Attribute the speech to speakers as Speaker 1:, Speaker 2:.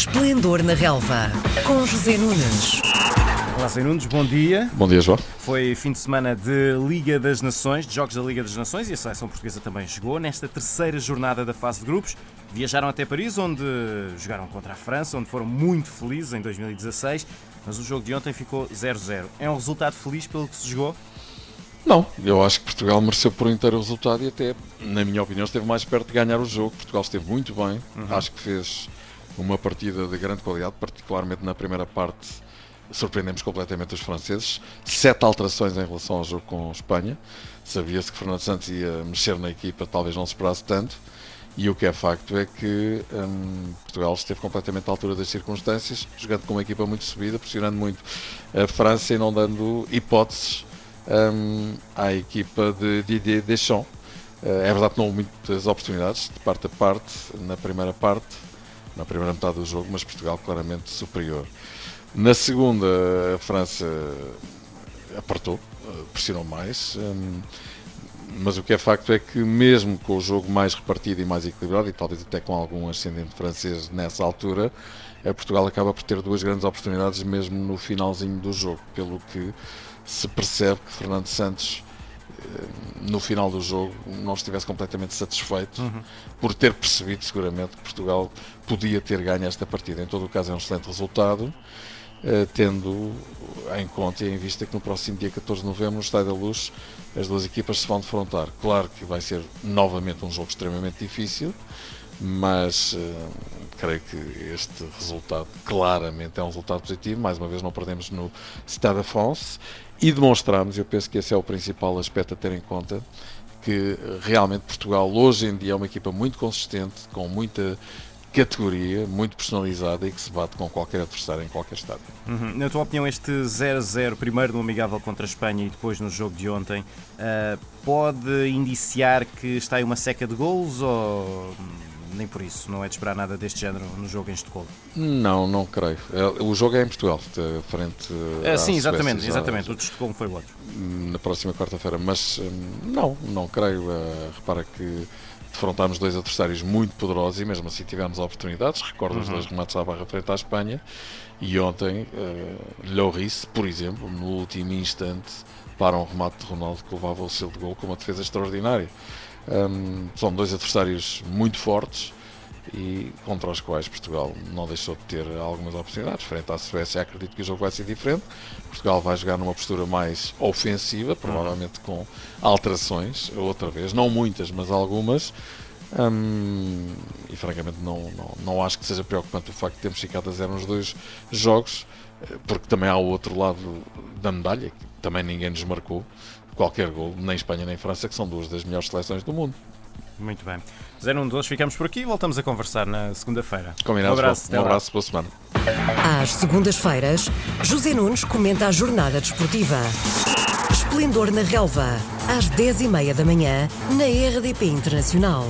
Speaker 1: Esplendor na Relva, com José Nunes.
Speaker 2: Olá, Zé Nunes, bom dia.
Speaker 3: Bom dia, João.
Speaker 2: Foi fim de semana de Liga das Nações, de Jogos da Liga das Nações, e a seleção portuguesa também chegou nesta terceira jornada da fase de grupos. Viajaram até Paris, onde jogaram contra a França, onde foram muito felizes em 2016, mas o jogo de ontem ficou 0-0. É um resultado feliz pelo que se jogou?
Speaker 3: Não, eu acho que Portugal mereceu por inteiro o resultado e até, na minha opinião, esteve mais perto de ganhar o jogo. Portugal esteve muito bem, uhum. acho que fez uma partida de grande qualidade, particularmente na primeira parte. Surpreendemos completamente os franceses. Sete alterações em relação ao jogo com Espanha. Sabia-se que Fernando Santos ia mexer na equipa, talvez não se esperasse tanto. E o que é facto é que hum, Portugal esteve completamente à altura das circunstâncias, jogando com uma equipa muito subida, pressionando muito a França e não dando hipóteses um, à equipa de Didier Deschamps. Uh, é verdade que não houve muitas oportunidades de parte a parte na primeira parte, na primeira metade do jogo, mas Portugal claramente superior. Na segunda, a França apertou, uh, pressionou mais. Um, mas o que é facto é que, mesmo com o jogo mais repartido e mais equilibrado, e talvez até com algum ascendente francês nessa altura, a Portugal acaba por ter duas grandes oportunidades, mesmo no finalzinho do jogo, pelo que se percebe que Fernando Santos eh, no final do jogo não estivesse completamente satisfeito uhum. por ter percebido seguramente que Portugal podia ter ganho esta partida. Em todo o caso é um excelente resultado, eh, tendo em conta e em vista que no próximo dia 14 de novembro no Estádio da Luz as duas equipas se vão defrontar. Claro que vai ser novamente um jogo extremamente difícil, mas uh, creio que este resultado claramente é um resultado positivo. Mais uma vez não perdemos no Stade de France e demonstramos, eu penso que esse é o principal aspecto a ter em conta, que realmente Portugal hoje em dia é uma equipa muito consistente, com muita categoria, muito personalizada e que se bate com qualquer adversário em qualquer estádio.
Speaker 2: Uhum. Na tua opinião, este 0-0, primeiro no amigável contra a Espanha e depois no jogo de ontem, uh, pode indiciar que está aí uma seca de gols ou nem por isso, não é de esperar nada deste género no jogo em Estocolmo.
Speaker 3: Não, não creio. É, o jogo é em Portugal, frente
Speaker 2: é, Sim, exatamente, Suécia, exatamente. O de Estocolmo foi o outro.
Speaker 3: Na próxima quarta-feira, mas hum, não, não creio. Uh, repara que defrontámos dois adversários muito poderosos e mesmo assim tivemos oportunidades. Recordo uhum. os dois remates à barra frente à Espanha e ontem uh, Lloris, por exemplo, no último instante para um remate de Ronaldo que levava o selo de gol com uma defesa extraordinária. Um, são dois adversários muito fortes e contra os quais Portugal não deixou de ter algumas oportunidades. Frente à Suécia, acredito que o jogo vai ser diferente. Portugal vai jogar numa postura mais ofensiva, provavelmente com alterações, outra vez, não muitas, mas algumas. Hum, e francamente não, não, não acho que seja preocupante o facto de termos ficado a zero nos dois jogos, porque também há o outro lado da medalha, que também ninguém nos marcou qualquer gol, nem Espanha nem França, que são duas das melhores seleções do mundo.
Speaker 2: Muito bem. Zé Nuno, hoje ficamos por aqui e voltamos a conversar na segunda-feira.
Speaker 3: Combinado, um abraço, um abraço, boa semana.
Speaker 1: Às segundas-feiras, José Nunes comenta a jornada desportiva. Esplendor na Relva, às 10h30 da manhã, na RDP Internacional.